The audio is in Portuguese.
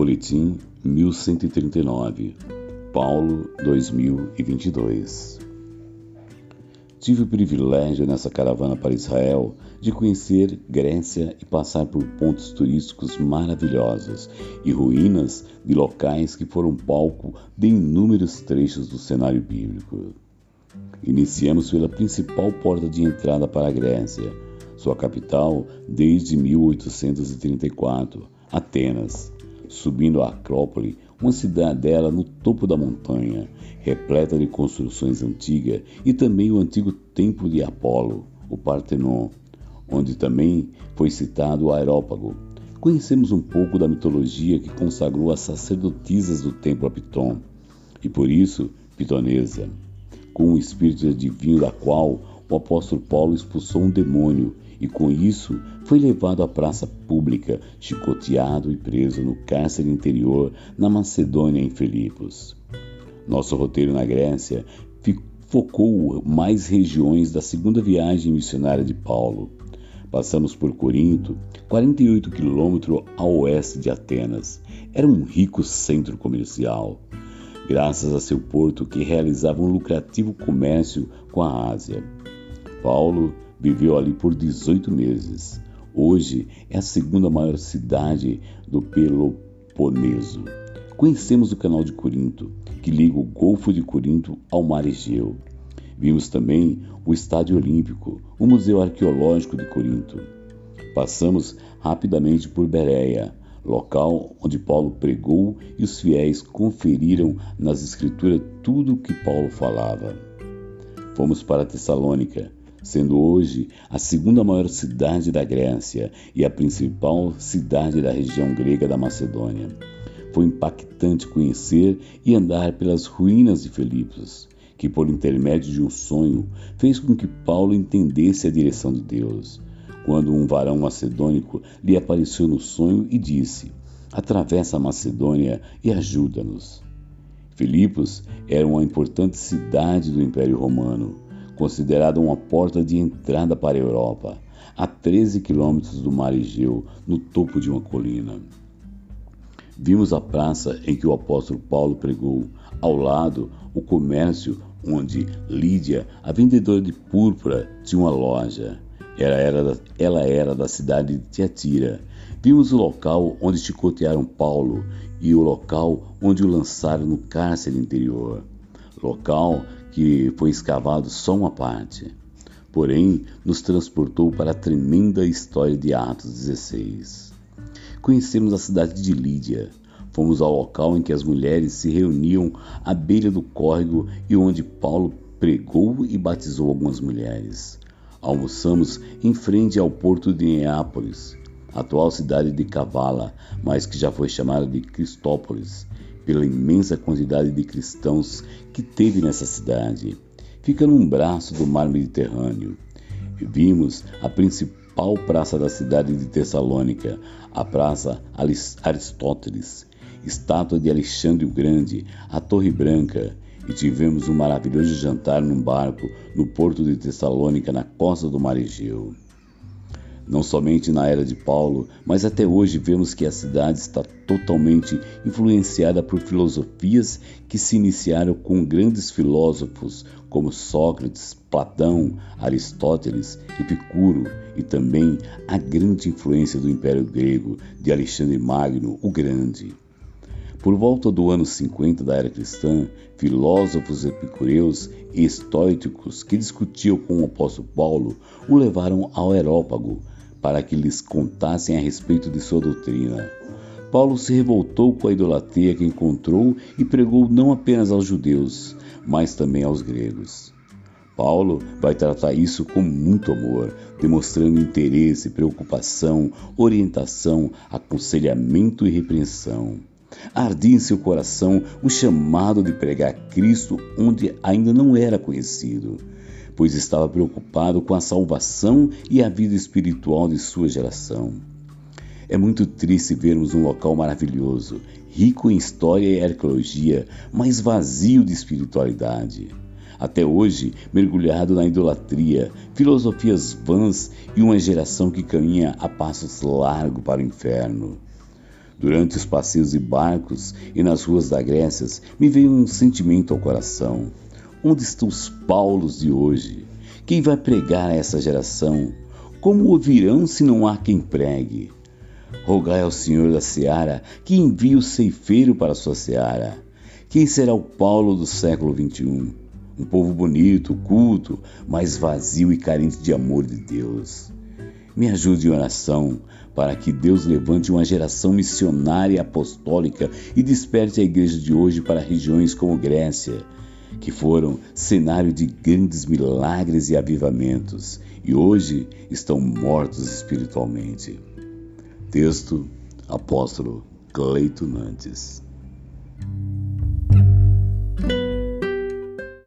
Boletim 1139, Paulo 2022. Tive o privilégio nessa caravana para Israel de conhecer Grécia e passar por pontos turísticos maravilhosos e ruínas de locais que foram palco de inúmeros trechos do cenário bíblico. Iniciamos pela principal porta de entrada para a Grécia, sua capital desde 1834, Atenas subindo a Acrópole, uma cidadela no topo da montanha, repleta de construções antigas, e também o antigo templo de Apolo, o Partenon, onde também foi citado o Aerópago. Conhecemos um pouco da mitologia que consagrou as sacerdotisas do templo a Piton, e por isso pitonesa, com o espírito divino da qual o apóstolo Paulo expulsou um demônio e com isso foi levado à praça pública, chicoteado e preso no cárcere interior na Macedônia em Filipos. Nosso roteiro na Grécia focou mais regiões da segunda viagem missionária de Paulo. Passamos por Corinto, 48 quilômetros ao oeste de Atenas. Era um rico centro comercial, graças a seu porto que realizava um lucrativo comércio com a Ásia. Paulo Viveu ali por 18 meses. Hoje é a segunda maior cidade do Peloponeso. Conhecemos o canal de Corinto, que liga o Golfo de Corinto ao Mar Egeu. Vimos também o Estádio Olímpico, o Museu Arqueológico de Corinto. Passamos rapidamente por Bereia, local onde Paulo pregou e os fiéis conferiram nas Escrituras tudo o que Paulo falava. Fomos para Tessalônica, sendo hoje a segunda maior cidade da Grécia e a principal cidade da região grega da Macedônia. Foi impactante conhecer e andar pelas ruínas de Filipos, que por intermédio de um sonho fez com que Paulo entendesse a direção de Deus. Quando um varão macedônico lhe apareceu no sonho e disse: Atravessa a Macedônia e ajuda-nos. Filipos era uma importante cidade do Império Romano considerada uma porta de entrada para a Europa, a 13 quilômetros do mar Egeu, no topo de uma colina. Vimos a praça em que o apóstolo Paulo pregou, ao lado o comércio onde Lídia, a vendedora de púrpura, tinha uma loja. Ela era, da, ela era da cidade de Tiatira. Vimos o local onde chicotearam Paulo e o local onde o lançaram no cárcere interior. Local que foi escavado só uma parte. Porém, nos transportou para a tremenda história de Atos 16. Conhecemos a cidade de Lídia. Fomos ao local em que as mulheres se reuniam à beira do córrego e onde Paulo pregou e batizou algumas mulheres. Almoçamos em frente ao porto de Neápolis, atual cidade de Cavala, mas que já foi chamada de Cristópolis, pela imensa quantidade de cristãos que teve nessa cidade. Fica num braço do mar Mediterrâneo. Vimos a principal praça da cidade de Tessalônica, a Praça Aristóteles, estátua de Alexandre o Grande, a Torre Branca, e tivemos um maravilhoso jantar num barco no porto de Tessalônica, na costa do Mar Egeu. Não somente na era de Paulo, mas até hoje vemos que a cidade está totalmente influenciada por filosofias que se iniciaram com grandes filósofos como Sócrates, Platão, Aristóteles, Epicuro e também a grande influência do Império Grego de Alexandre Magno o Grande. Por volta do ano 50 da era cristã, filósofos epicureus e estoicos que discutiam com o apóstolo Paulo o levaram ao Aerópago, para que lhes contassem a respeito de sua doutrina. Paulo se revoltou com a idolatria que encontrou e pregou não apenas aos judeus, mas também aos gregos. Paulo vai tratar isso com muito amor, demonstrando interesse, preocupação, orientação, aconselhamento e repreensão. Ardia em seu coração o chamado de pregar Cristo onde ainda não era conhecido pois estava preocupado com a salvação e a vida espiritual de sua geração. É muito triste vermos um local maravilhoso, rico em história e arqueologia, mas vazio de espiritualidade. Até hoje, mergulhado na idolatria, filosofias vãs e uma geração que caminha a passos largos para o inferno. Durante os passeios de barcos e nas ruas da Grécia, me veio um sentimento ao coração. Onde estão os Paulos de hoje? Quem vai pregar a essa geração? Como ouvirão se não há quem pregue? Rogai ao Senhor da seara que envie o ceifeiro para a sua seara. Quem será o Paulo do século XXI? Um povo bonito, culto, mas vazio e carente de amor de Deus. Me ajude em oração para que Deus levante uma geração missionária apostólica e desperte a igreja de hoje para regiões como Grécia, que foram cenário de grandes milagres e avivamentos e hoje estão mortos espiritualmente. Texto Apóstolo Cleito Nantes